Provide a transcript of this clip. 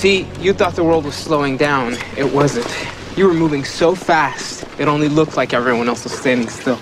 See, you thought the world was slowing down. It wasn't. You were moving so fast, it only looked like everyone else was standing still.